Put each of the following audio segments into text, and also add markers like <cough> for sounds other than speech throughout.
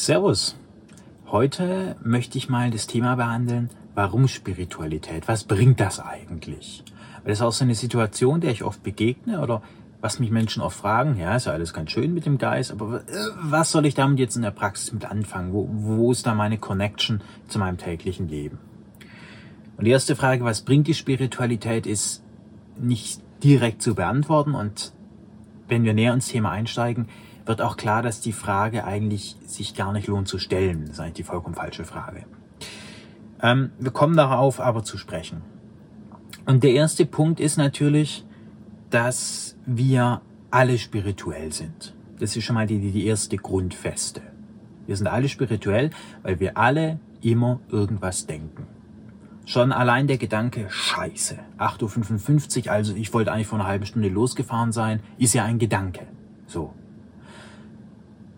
Servus. Heute möchte ich mal das Thema behandeln, warum Spiritualität? Was bringt das eigentlich? Weil das ist auch so eine Situation, der ich oft begegne oder was mich Menschen oft fragen, ja, ist ja alles ganz schön mit dem Geist, aber äh, was soll ich damit jetzt in der Praxis mit anfangen? Wo, wo ist da meine Connection zu meinem täglichen Leben? Und die erste Frage, was bringt die Spiritualität, ist nicht direkt zu beantworten. Und wenn wir näher ins Thema einsteigen, wird auch klar, dass die Frage eigentlich sich gar nicht lohnt zu stellen. Das ist eigentlich die vollkommen falsche Frage. Ähm, wir kommen darauf aber zu sprechen. Und der erste Punkt ist natürlich, dass wir alle spirituell sind. Das ist schon mal die, die erste Grundfeste. Wir sind alle spirituell, weil wir alle immer irgendwas denken. Schon allein der Gedanke, scheiße, 8.55 Uhr, also ich wollte eigentlich vor einer halben Stunde losgefahren sein, ist ja ein Gedanke. So.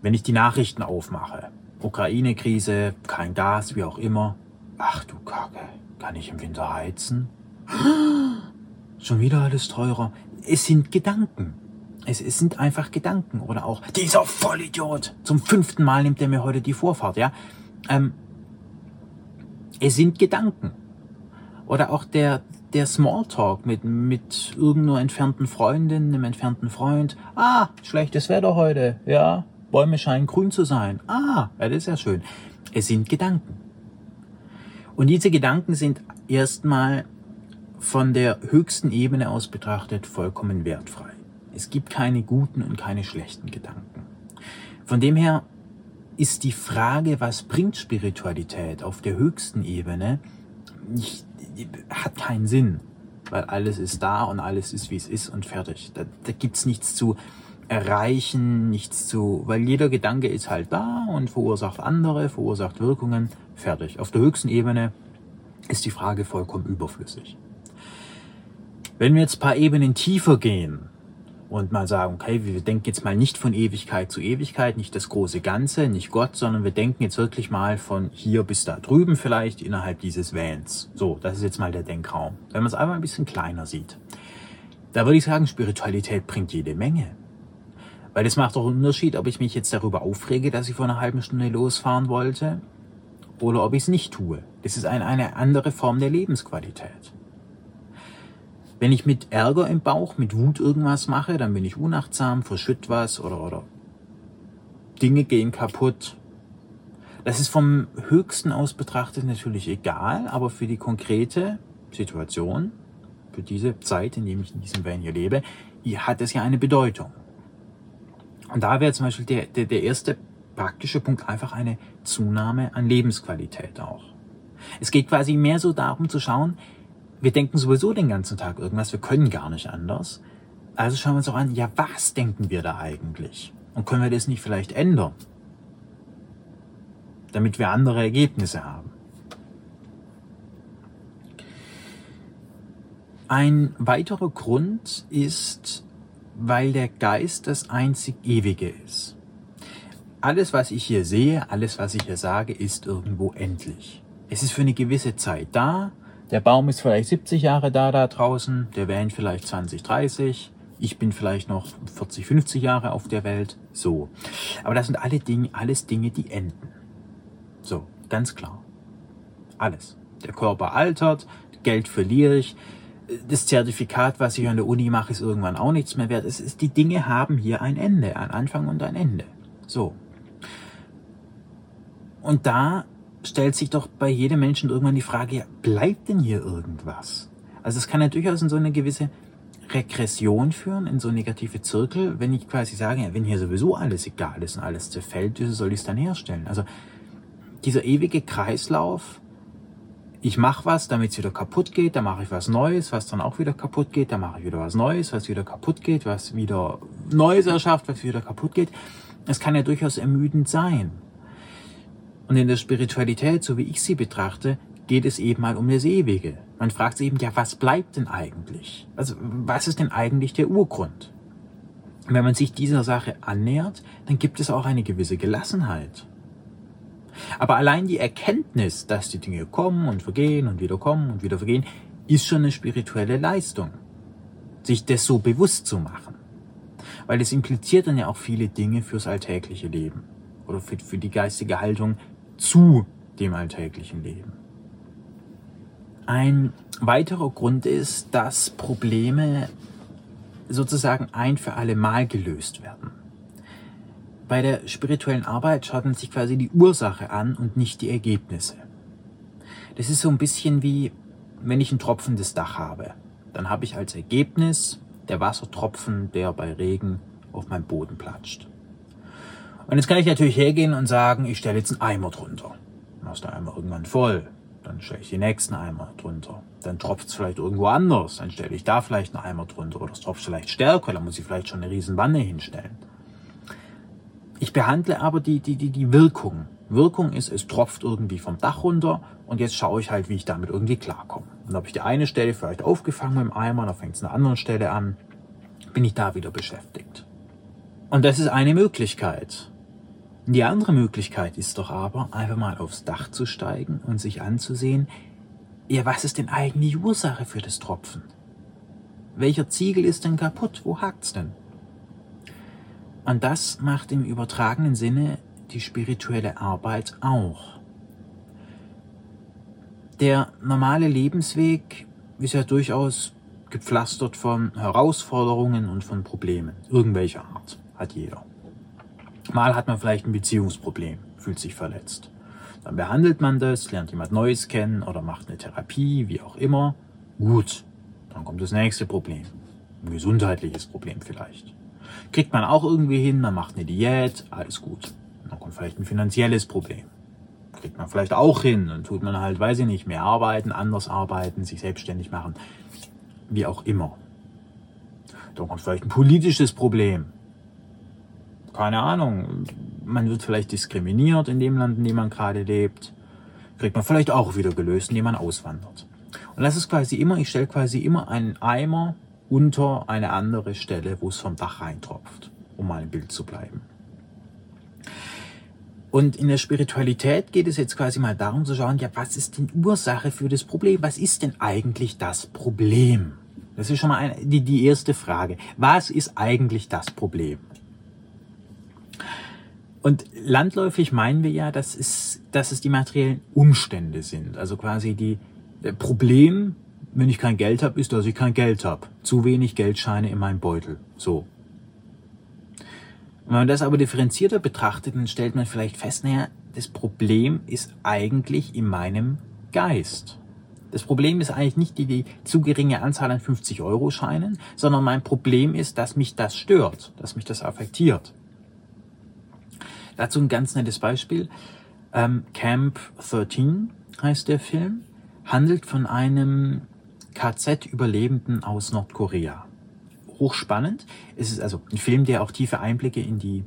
Wenn ich die Nachrichten aufmache, Ukraine-Krise, kein Gas, wie auch immer, ach du Kacke, kann ich im Winter heizen? <gasps> Schon wieder alles teurer. Es sind Gedanken. Es, es sind einfach Gedanken. Oder auch, dieser Vollidiot, zum fünften Mal nimmt er mir heute die Vorfahrt, ja. Ähm, es sind Gedanken. Oder auch der, der Smalltalk mit, mit irgendeiner entfernten Freundin, einem entfernten Freund. Ah, schlechtes Wetter heute, ja. Bäume scheinen grün zu sein. Ah, ja, das ist ja schön. Es sind Gedanken. Und diese Gedanken sind erstmal von der höchsten Ebene aus betrachtet vollkommen wertfrei. Es gibt keine guten und keine schlechten Gedanken. Von dem her ist die Frage, was bringt Spiritualität auf der höchsten Ebene, nicht, hat keinen Sinn, weil alles ist da und alles ist, wie es ist und fertig. Da, da gibt's nichts zu erreichen, nichts zu, weil jeder Gedanke ist halt da und verursacht andere, verursacht Wirkungen, fertig. Auf der höchsten Ebene ist die Frage vollkommen überflüssig. Wenn wir jetzt paar Ebenen tiefer gehen, und mal sagen, okay, wir denken jetzt mal nicht von Ewigkeit zu Ewigkeit, nicht das große Ganze, nicht Gott, sondern wir denken jetzt wirklich mal von hier bis da drüben vielleicht innerhalb dieses Vans. So, das ist jetzt mal der Denkraum. Wenn man es einfach ein bisschen kleiner sieht. Da würde ich sagen, Spiritualität bringt jede Menge. Weil es macht doch einen Unterschied, ob ich mich jetzt darüber aufrege, dass ich vor einer halben Stunde losfahren wollte oder ob ich es nicht tue. Das ist eine, eine andere Form der Lebensqualität. Wenn ich mit Ärger im Bauch, mit Wut irgendwas mache, dann bin ich unachtsam, verschütt was oder, oder Dinge gehen kaputt. Das ist vom höchsten aus betrachtet natürlich egal, aber für die konkrete Situation, für diese Zeit, in der ich in diesem Van hier lebe, hat es ja eine Bedeutung. Und da wäre zum Beispiel der, der, der erste praktische Punkt einfach eine Zunahme an Lebensqualität auch. Es geht quasi mehr so darum zu schauen, wir denken sowieso den ganzen Tag irgendwas, wir können gar nicht anders. Also schauen wir uns auch an, ja, was denken wir da eigentlich? Und können wir das nicht vielleicht ändern? Damit wir andere Ergebnisse haben. Ein weiterer Grund ist, weil der Geist das einzig Ewige ist. Alles, was ich hier sehe, alles, was ich hier sage, ist irgendwo endlich. Es ist für eine gewisse Zeit da der Baum ist vielleicht 70 Jahre da, da draußen, der Van vielleicht 20, 30. Ich bin vielleicht noch 40, 50 Jahre auf der Welt. So. Aber das sind alle Dinge, alles Dinge, die enden. So, ganz klar. Alles. Der Körper altert, Geld verliere ich, das Zertifikat, was ich an der Uni mache, ist irgendwann auch nichts mehr wert. Es ist, die Dinge haben hier ein Ende, ein Anfang und ein Ende. So. Und da stellt sich doch bei jedem Menschen irgendwann die Frage, bleibt denn hier irgendwas? Also es kann ja durchaus in so eine gewisse Regression führen, in so negative Zirkel, wenn ich quasi sage, ja, wenn hier sowieso alles egal ist und alles zerfällt, wie soll ich es dann herstellen? Also dieser ewige Kreislauf, ich mache was, damit es wieder kaputt geht, dann mache ich was Neues, was dann auch wieder kaputt geht, dann mache ich wieder was Neues, was wieder kaputt geht, was wieder Neues erschafft, was wieder kaputt geht. Es kann ja durchaus ermüdend sein. Und in der Spiritualität, so wie ich sie betrachte, geht es eben mal um das Ewige. Man fragt sich eben, ja, was bleibt denn eigentlich? Also, was ist denn eigentlich der Urgrund? Und wenn man sich dieser Sache annähert, dann gibt es auch eine gewisse Gelassenheit. Aber allein die Erkenntnis, dass die Dinge kommen und vergehen und wieder kommen und wieder vergehen, ist schon eine spirituelle Leistung. Sich das so bewusst zu machen. Weil es impliziert dann ja auch viele Dinge fürs alltägliche Leben. oder für, für die geistige Haltung zu dem alltäglichen Leben. Ein weiterer Grund ist, dass Probleme sozusagen ein für alle Mal gelöst werden. Bei der spirituellen Arbeit schaut man sich quasi die Ursache an und nicht die Ergebnisse. Das ist so ein bisschen wie, wenn ich ein tropfendes Dach habe. Dann habe ich als Ergebnis der Wassertropfen, der bei Regen auf meinem Boden platscht. Und jetzt kann ich natürlich hergehen und sagen, ich stelle jetzt einen Eimer drunter. Dann ist der Eimer irgendwann voll. Dann stelle ich den nächsten Eimer drunter. Dann tropft es vielleicht irgendwo anders. Dann stelle ich da vielleicht einen Eimer drunter. Oder es tropft vielleicht stärker. Dann muss ich vielleicht schon eine riesen Wanne hinstellen. Ich behandle aber die, die, die, die Wirkung. Wirkung ist, es tropft irgendwie vom Dach runter und jetzt schaue ich halt, wie ich damit irgendwie klarkomme. Und habe ich die eine Stelle vielleicht aufgefangen mit dem Eimer, dann fängt es an einer anderen Stelle an, bin ich da wieder beschäftigt. Und das ist eine Möglichkeit. Die andere Möglichkeit ist doch aber, einfach mal aufs Dach zu steigen und sich anzusehen, ja, was ist denn eigentlich die Ursache für das Tropfen? Welcher Ziegel ist denn kaputt? Wo hakt's denn? Und das macht im übertragenen Sinne die spirituelle Arbeit auch. Der normale Lebensweg ist ja durchaus gepflastert von Herausforderungen und von Problemen. Irgendwelcher Art hat jeder. Mal hat man vielleicht ein Beziehungsproblem, fühlt sich verletzt. Dann behandelt man das, lernt jemand Neues kennen oder macht eine Therapie, wie auch immer. Gut, dann kommt das nächste Problem. Ein gesundheitliches Problem vielleicht. Kriegt man auch irgendwie hin, man macht eine Diät, alles gut. Dann kommt vielleicht ein finanzielles Problem. Kriegt man vielleicht auch hin, dann tut man halt, weiß ich nicht, mehr arbeiten, anders arbeiten, sich selbstständig machen, wie auch immer. Dann kommt vielleicht ein politisches Problem keine Ahnung, man wird vielleicht diskriminiert in dem Land, in dem man gerade lebt. Kriegt man vielleicht auch wieder gelöst, indem man auswandert. Und das ist quasi immer, ich stelle quasi immer einen Eimer unter eine andere Stelle, wo es vom Dach reintropft, um mal im Bild zu bleiben. Und in der Spiritualität geht es jetzt quasi mal darum zu schauen, ja, was ist denn Ursache für das Problem? Was ist denn eigentlich das Problem? Das ist schon mal eine, die, die erste Frage. Was ist eigentlich das Problem? Und landläufig meinen wir ja, dass es, dass es die materiellen Umstände sind. Also quasi die Problem, wenn ich kein Geld habe, ist, dass ich kein Geld habe. Zu wenig Geldscheine in meinem Beutel. So. Wenn man das aber differenzierter betrachtet, dann stellt man vielleicht fest, naja, das Problem ist eigentlich in meinem Geist. Das Problem ist eigentlich nicht die, die zu geringe Anzahl an 50-Euro-Scheinen, sondern mein Problem ist, dass mich das stört, dass mich das affektiert. Dazu ein ganz nettes Beispiel. Ähm, Camp 13 heißt der Film, handelt von einem KZ-Überlebenden aus Nordkorea. Hochspannend. Es ist also ein Film, der auch tiefe Einblicke in die,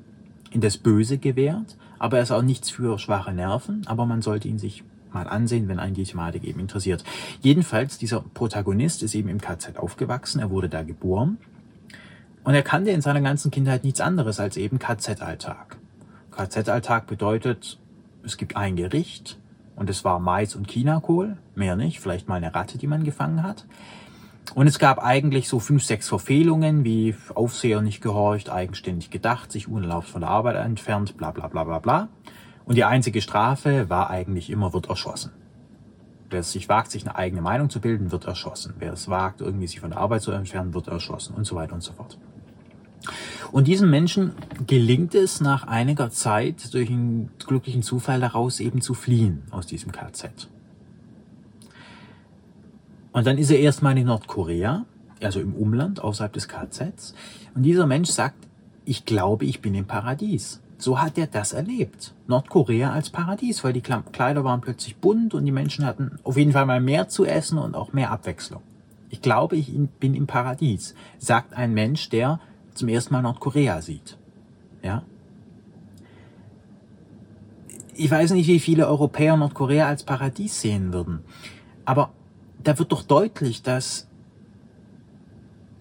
in das Böse gewährt, aber er ist auch nichts für schwache Nerven, aber man sollte ihn sich mal ansehen, wenn einen die Thematik eben interessiert. Jedenfalls, dieser Protagonist ist eben im KZ aufgewachsen, er wurde da geboren und er kannte in seiner ganzen Kindheit nichts anderes als eben KZ-Alltag. KZ-Alltag bedeutet, es gibt ein Gericht und es war Mais und Chinakohl, mehr nicht, vielleicht mal eine Ratte, die man gefangen hat. Und es gab eigentlich so fünf, sechs Verfehlungen, wie Aufseher nicht gehorcht, eigenständig gedacht, sich unerlaubt von der Arbeit entfernt, bla bla bla bla bla. Und die einzige Strafe war eigentlich immer, wird erschossen. Wer es sich wagt, sich eine eigene Meinung zu bilden, wird erschossen. Wer es wagt, irgendwie sich von der Arbeit zu entfernen, wird erschossen und so weiter und so fort. Und diesem Menschen gelingt es nach einiger Zeit durch einen glücklichen Zufall daraus eben zu fliehen aus diesem KZ. Und dann ist er erstmal in Nordkorea, also im Umland außerhalb des KZs. Und dieser Mensch sagt, ich glaube, ich bin im Paradies. So hat er das erlebt. Nordkorea als Paradies, weil die Kleider waren plötzlich bunt und die Menschen hatten auf jeden Fall mal mehr zu essen und auch mehr Abwechslung. Ich glaube, ich bin im Paradies, sagt ein Mensch, der zum ersten Mal Nordkorea sieht. Ja? Ich weiß nicht, wie viele Europäer Nordkorea als Paradies sehen würden. Aber da wird doch deutlich, dass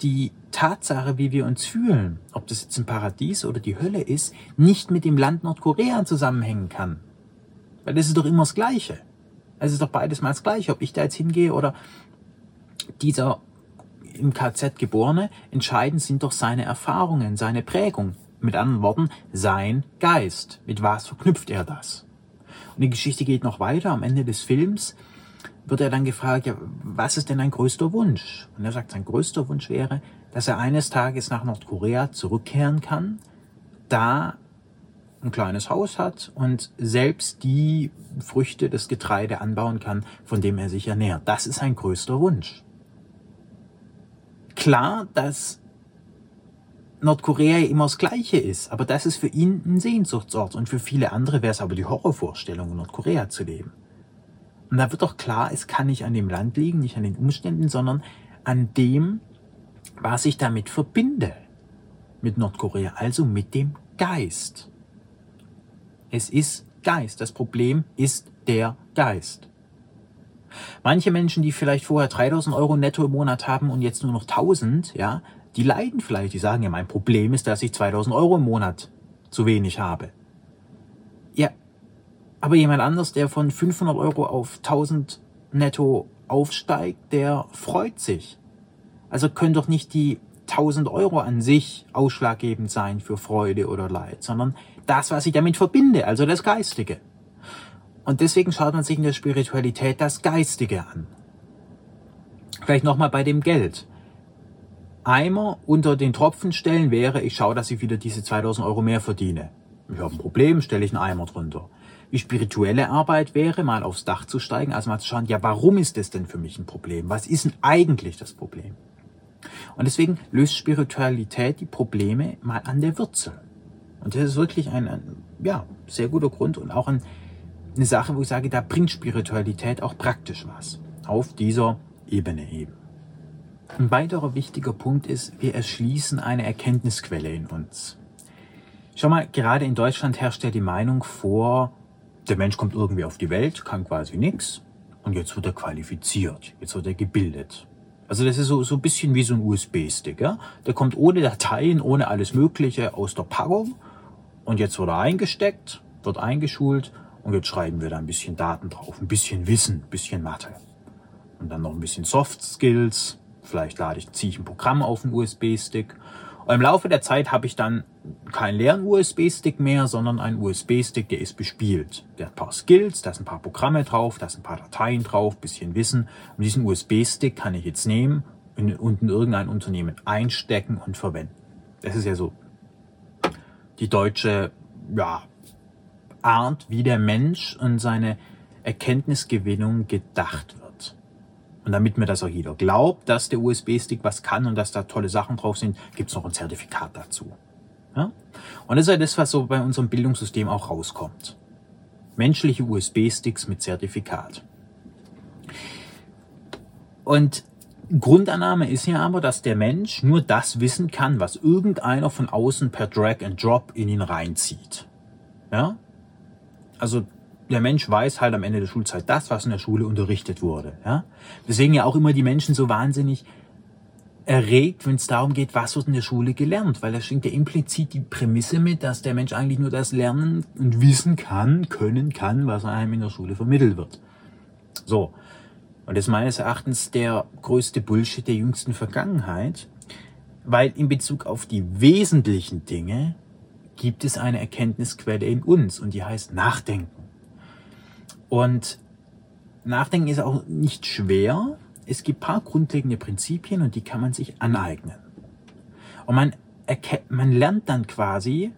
die Tatsache, wie wir uns fühlen, ob das jetzt ein Paradies oder die Hölle ist, nicht mit dem Land Nordkorea zusammenhängen kann. Weil das ist doch immer das Gleiche. Es ist doch beides mal das Gleiche, ob ich da jetzt hingehe oder dieser im KZ geborene, entscheidend sind doch seine Erfahrungen, seine Prägung Mit anderen Worten, sein Geist. Mit was verknüpft er das? Und die Geschichte geht noch weiter. Am Ende des Films wird er dann gefragt, ja, was ist denn dein größter Wunsch? Und er sagt, sein größter Wunsch wäre, dass er eines Tages nach Nordkorea zurückkehren kann, da ein kleines Haus hat und selbst die Früchte, das Getreide anbauen kann, von dem er sich ernährt. Das ist sein größter Wunsch. Klar, dass Nordkorea immer das Gleiche ist, aber das ist für ihn ein Sehnsuchtsort und für viele andere wäre es aber die Horrorvorstellung, Nordkorea zu leben. Und da wird doch klar, es kann nicht an dem Land liegen, nicht an den Umständen, sondern an dem, was ich damit verbinde mit Nordkorea, also mit dem Geist. Es ist Geist. Das Problem ist der Geist. Manche Menschen, die vielleicht vorher 3000 Euro netto im Monat haben und jetzt nur noch 1000, ja, die leiden vielleicht. Die sagen ja, mein Problem ist, dass ich 2000 Euro im Monat zu wenig habe. Ja, aber jemand anders, der von 500 Euro auf 1000 netto aufsteigt, der freut sich. Also können doch nicht die 1000 Euro an sich ausschlaggebend sein für Freude oder Leid, sondern das, was ich damit verbinde, also das Geistige. Und deswegen schaut man sich in der Spiritualität das Geistige an. Vielleicht nochmal bei dem Geld. Eimer unter den Tropfen stellen wäre, ich schaue, dass ich wieder diese 2000 Euro mehr verdiene. Ich habe ein Problem, stelle ich einen Eimer drunter. Die spirituelle Arbeit wäre, mal aufs Dach zu steigen, also mal zu schauen, ja, warum ist das denn für mich ein Problem? Was ist denn eigentlich das Problem? Und deswegen löst Spiritualität die Probleme mal an der Wurzel. Und das ist wirklich ein, ein ja, sehr guter Grund und auch ein, eine Sache, wo ich sage, da bringt Spiritualität auch praktisch was. Auf dieser Ebene eben. Ein weiterer wichtiger Punkt ist, wir erschließen eine Erkenntnisquelle in uns. Schau mal, gerade in Deutschland herrscht ja die Meinung vor, der Mensch kommt irgendwie auf die Welt, kann quasi nichts und jetzt wird er qualifiziert, jetzt wird er gebildet. Also das ist so, so ein bisschen wie so ein USB-Stick. Ja? Der kommt ohne Dateien, ohne alles Mögliche aus der Packung und jetzt wird er eingesteckt, wird eingeschult und jetzt schreiben wir da ein bisschen Daten drauf, ein bisschen Wissen, ein bisschen Mathe. Und dann noch ein bisschen Soft Skills. Vielleicht lade ich, ziehe ich ein Programm auf einen USB-Stick. Und im Laufe der Zeit habe ich dann keinen leeren USB-Stick mehr, sondern einen USB-Stick, der ist bespielt. Der hat ein paar Skills, da sind ein paar Programme drauf, da sind ein paar Dateien drauf, bisschen Wissen. Und diesen USB-Stick kann ich jetzt nehmen und in irgendein Unternehmen einstecken und verwenden. Das ist ja so die deutsche ja, Art, wie der Mensch und seine Erkenntnisgewinnung gedacht wird. Und damit mir das auch jeder glaubt, dass der USB-Stick was kann und dass da tolle Sachen drauf sind, gibt's noch ein Zertifikat dazu. Ja? Und das ist ja das, was so bei unserem Bildungssystem auch rauskommt. Menschliche USB-Sticks mit Zertifikat. Und Grundannahme ist ja aber, dass der Mensch nur das wissen kann, was irgendeiner von außen per Drag and Drop in ihn reinzieht. Ja? Also der Mensch weiß halt am Ende der Schulzeit das, was in der Schule unterrichtet wurde. Ja? Deswegen ja auch immer die Menschen so wahnsinnig erregt, wenn es darum geht, was wird in der Schule gelernt, weil da schwingt ja implizit die Prämisse mit, dass der Mensch eigentlich nur das lernen und wissen kann, können kann, was einem in der Schule vermittelt wird. So, und das ist meines Erachtens der größte Bullshit der jüngsten Vergangenheit, weil in Bezug auf die wesentlichen Dinge gibt es eine Erkenntnisquelle in uns und die heißt Nachdenken. Und Nachdenken ist auch nicht schwer. Es gibt paar grundlegende Prinzipien und die kann man sich aneignen. Und man, man lernt dann quasi,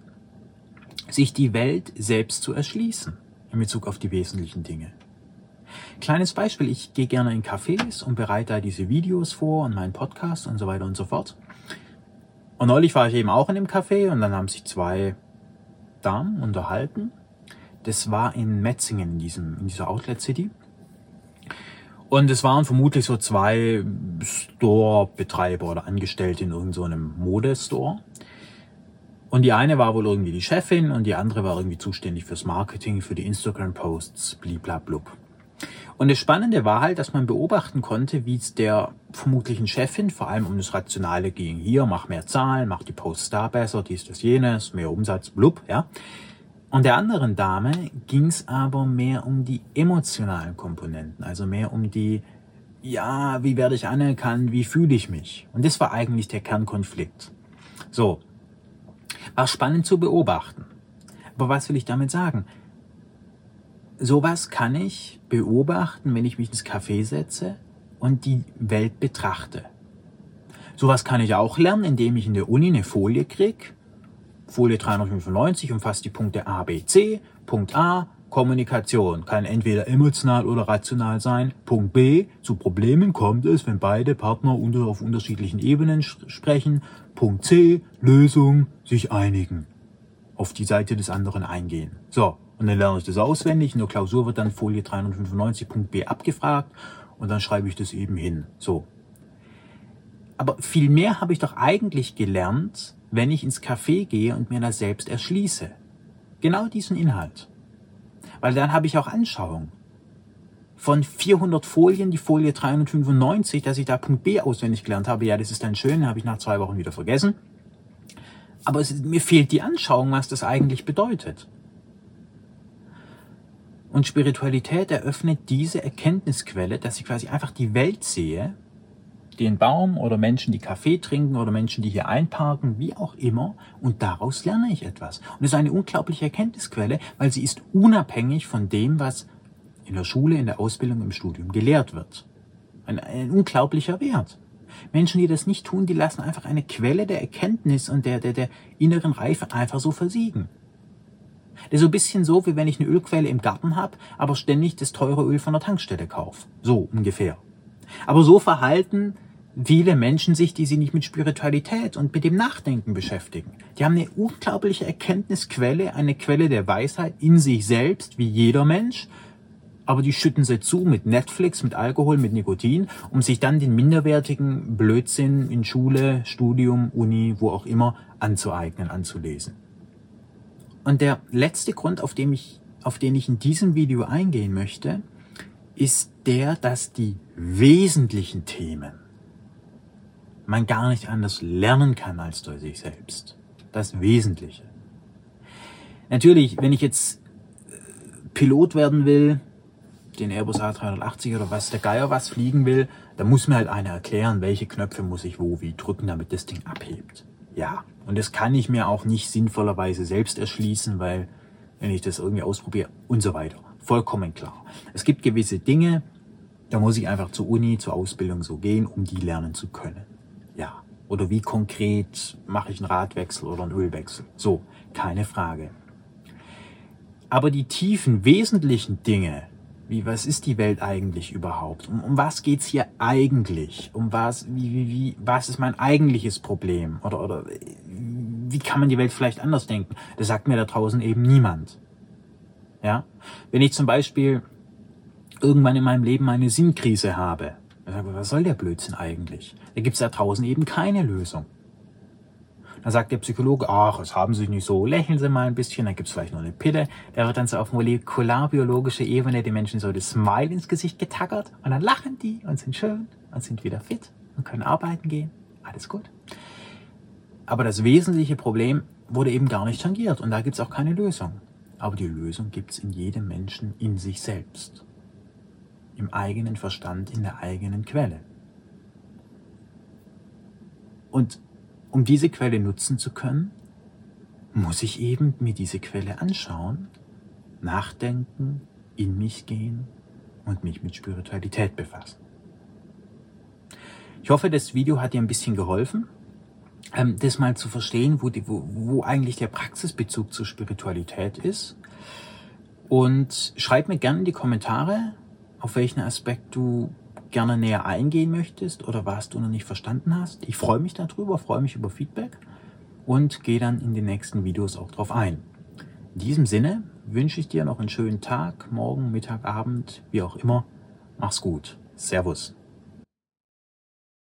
sich die Welt selbst zu erschließen in Bezug auf die wesentlichen Dinge. Kleines Beispiel, ich gehe gerne in Cafés und bereite da diese Videos vor und meinen Podcast und so weiter und so fort. Und neulich war ich eben auch in einem Café und dann haben sich zwei Damen unterhalten. Das war in Metzingen, in, diesem, in dieser Outlet City. Und es waren vermutlich so zwei Store-Betreiber oder Angestellte in irgendeinem so Modestore. Und die eine war wohl irgendwie die Chefin und die andere war irgendwie zuständig fürs Marketing, für die Instagram-Posts, bliblablub. Und das Spannende war halt, dass man beobachten konnte, wie es der vermutlichen Chefin vor allem um das Rationale ging. Hier, mach mehr Zahlen, mach die Posts da besser, dies, das, jenes, mehr Umsatz, blub, ja. Und der anderen Dame ging es aber mehr um die emotionalen Komponenten, also mehr um die, ja, wie werde ich anerkannt, wie fühle ich mich? Und das war eigentlich der Kernkonflikt. So. War spannend zu beobachten. Aber was will ich damit sagen? Sowas kann ich beobachten, wenn ich mich ins Café setze und die Welt betrachte. Sowas kann ich auch lernen, indem ich in der Uni eine Folie kriege. Folie 395 umfasst die Punkte A, B, C. Punkt A, Kommunikation kann entweder emotional oder rational sein. Punkt B, zu Problemen kommt es, wenn beide Partner unter, auf unterschiedlichen Ebenen sprechen. Punkt C, Lösung, sich einigen. Auf die Seite des anderen eingehen. So, und dann lerne ich das auswendig. In der Klausur wird dann Folie 395 Punkt B abgefragt und dann schreibe ich das eben hin. So. Aber viel mehr habe ich doch eigentlich gelernt, wenn ich ins Café gehe und mir das selbst erschließe. Genau diesen Inhalt. Weil dann habe ich auch Anschauung. Von 400 Folien, die Folie 395, dass ich da Punkt B auswendig gelernt habe, ja, das ist dann schön, habe ich nach zwei Wochen wieder vergessen. Aber es, mir fehlt die Anschauung, was das eigentlich bedeutet. Und Spiritualität eröffnet diese Erkenntnisquelle, dass ich quasi einfach die Welt sehe, den Baum oder Menschen, die Kaffee trinken oder Menschen, die hier einparken, wie auch immer. Und daraus lerne ich etwas. Und es ist eine unglaubliche Erkenntnisquelle, weil sie ist unabhängig von dem, was in der Schule, in der Ausbildung, im Studium gelehrt wird. Ein, ein unglaublicher Wert. Menschen, die das nicht tun, die lassen einfach eine Quelle der Erkenntnis und der, der, der inneren Reife einfach so versiegen. Das ist so ein bisschen so, wie wenn ich eine Ölquelle im Garten habe, aber ständig das teure Öl von der Tankstelle kaufe. So ungefähr. Aber so verhalten viele Menschen sich, die sich nicht mit Spiritualität und mit dem Nachdenken beschäftigen. Die haben eine unglaubliche Erkenntnisquelle, eine Quelle der Weisheit in sich selbst, wie jeder Mensch, aber die schütten sie zu mit Netflix, mit Alkohol, mit Nikotin, um sich dann den minderwertigen Blödsinn in Schule, Studium, Uni, wo auch immer anzueignen, anzulesen. Und der letzte Grund, auf, dem ich, auf den ich in diesem Video eingehen möchte, ist der, dass die wesentlichen Themen man gar nicht anders lernen kann als durch sich selbst. Das Wesentliche. Natürlich, wenn ich jetzt äh, Pilot werden will, den Airbus A380 oder was der Geier was fliegen will, dann muss mir halt einer erklären, welche Knöpfe muss ich wo wie drücken, damit das Ding abhebt. Ja, und das kann ich mir auch nicht sinnvollerweise selbst erschließen, weil wenn ich das irgendwie ausprobiere und so weiter. Vollkommen klar. Es gibt gewisse Dinge, da muss ich einfach zur Uni, zur Ausbildung so gehen, um die lernen zu können. Ja. Oder wie konkret mache ich einen Radwechsel oder einen Ölwechsel? So, keine Frage. Aber die tiefen, wesentlichen Dinge, wie was ist die Welt eigentlich überhaupt? Um, um was geht's hier eigentlich? Um was, wie, wie, wie, was ist mein eigentliches Problem? Oder, oder wie kann man die Welt vielleicht anders denken? Das sagt mir da draußen eben niemand. Ja? Wenn ich zum Beispiel irgendwann in meinem Leben eine Sinnkrise habe, dann sage ich, was soll der Blödsinn eigentlich? Da gibt's da draußen eben keine Lösung. Dann sagt der Psychologe, ach, es haben Sie nicht so, lächeln Sie mal ein bisschen, dann gibt's vielleicht noch eine Pille. Da wird dann so auf molekularbiologischer Ebene den Menschen so das Smile ins Gesicht getackert und dann lachen die und sind schön und sind wieder fit und können arbeiten gehen. Alles gut. Aber das wesentliche Problem wurde eben gar nicht tangiert und da gibt's auch keine Lösung. Aber die Lösung gibt's in jedem Menschen in sich selbst. Im eigenen Verstand, in der eigenen Quelle. Und um diese Quelle nutzen zu können, muss ich eben mir diese Quelle anschauen, nachdenken, in mich gehen und mich mit Spiritualität befassen. Ich hoffe, das Video hat dir ein bisschen geholfen, ähm, das mal zu verstehen, wo, die, wo, wo eigentlich der Praxisbezug zur Spiritualität ist. Und schreib mir gerne in die Kommentare, auf welchen Aspekt du gerne näher eingehen möchtest oder was du noch nicht verstanden hast. Ich freue mich darüber, freue mich über Feedback und gehe dann in den nächsten Videos auch drauf ein. In diesem Sinne wünsche ich dir noch einen schönen Tag, morgen, Mittag, Abend, wie auch immer. Mach's gut. Servus.